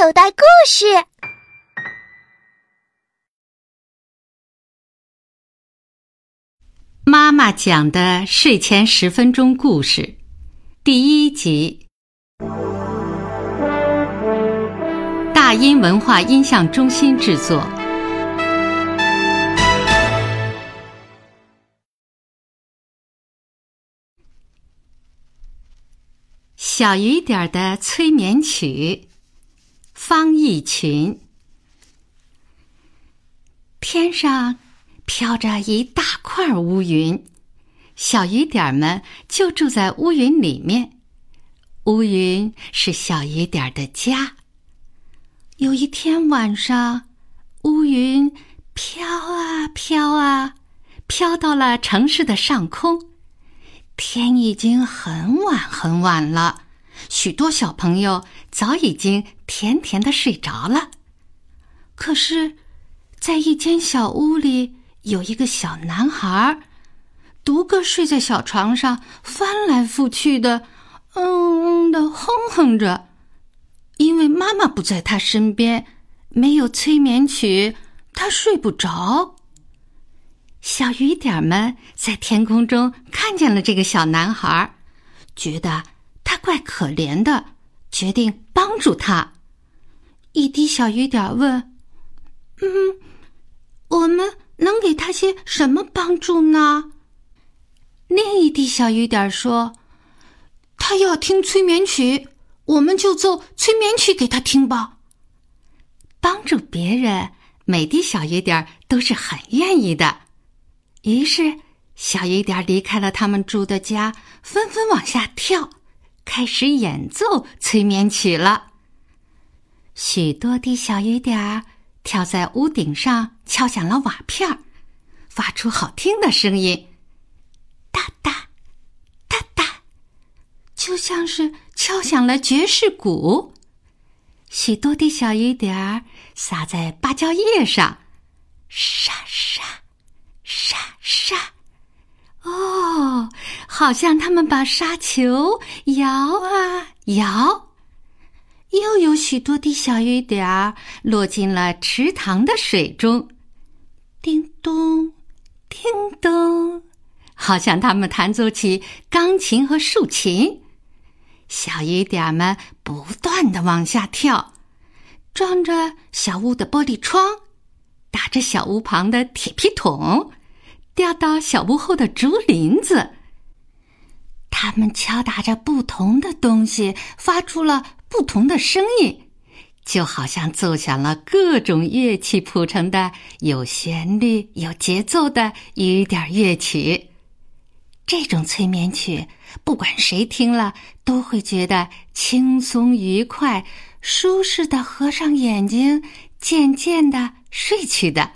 口袋故事。妈妈讲的睡前十分钟故事，第一集。大音文化音像中心制作。小雨点儿的催眠曲，方逸群。天上飘着一大块乌云，小雨点儿们就住在乌云里面。乌云是小雨点儿的家。有一天晚上，乌云飘啊飘啊，飘到了城市的上空。天已经很晚很晚了。许多小朋友早已经甜甜的睡着了，可是，在一间小屋里，有一个小男孩，独个睡在小床上，翻来覆去的，嗯嗯的哼哼着。因为妈妈不在他身边，没有催眠曲，他睡不着。小雨点们在天空中看见了这个小男孩，觉得。怪可怜的，决定帮助他。一滴小雨点问：“嗯，我们能给他些什么帮助呢？”另一滴小雨点说：“他要听催眠曲，我们就奏催眠曲给他听吧。”帮助别人，每滴小雨点都是很愿意的。于是，小雨点离开了他们住的家，纷纷往下跳。开始演奏催眠曲了。许多的小雨点儿跳在屋顶上，敲响了瓦片儿，发出好听的声音，哒哒哒哒，就像是敲响了爵士鼓。许多的小雨点儿洒在芭蕉叶上，沙沙沙。哦，好像他们把沙球摇啊摇，又有许多滴小雨点儿落进了池塘的水中，叮咚，叮咚，好像他们弹奏起钢琴和竖琴。小雨点儿们不断的往下跳，撞着小屋的玻璃窗，打着小屋旁的铁皮桶。掉到小屋后的竹林子，他们敲打着不同的东西，发出了不同的声音，就好像奏响了各种乐器谱成的有旋律、有节奏的雨点乐曲。这种催眠曲，不管谁听了都会觉得轻松愉快、舒适的合上眼睛，渐渐的睡去的。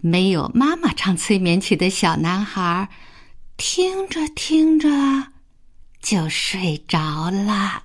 没有妈妈唱催眠曲的小男孩，听着听着就睡着了。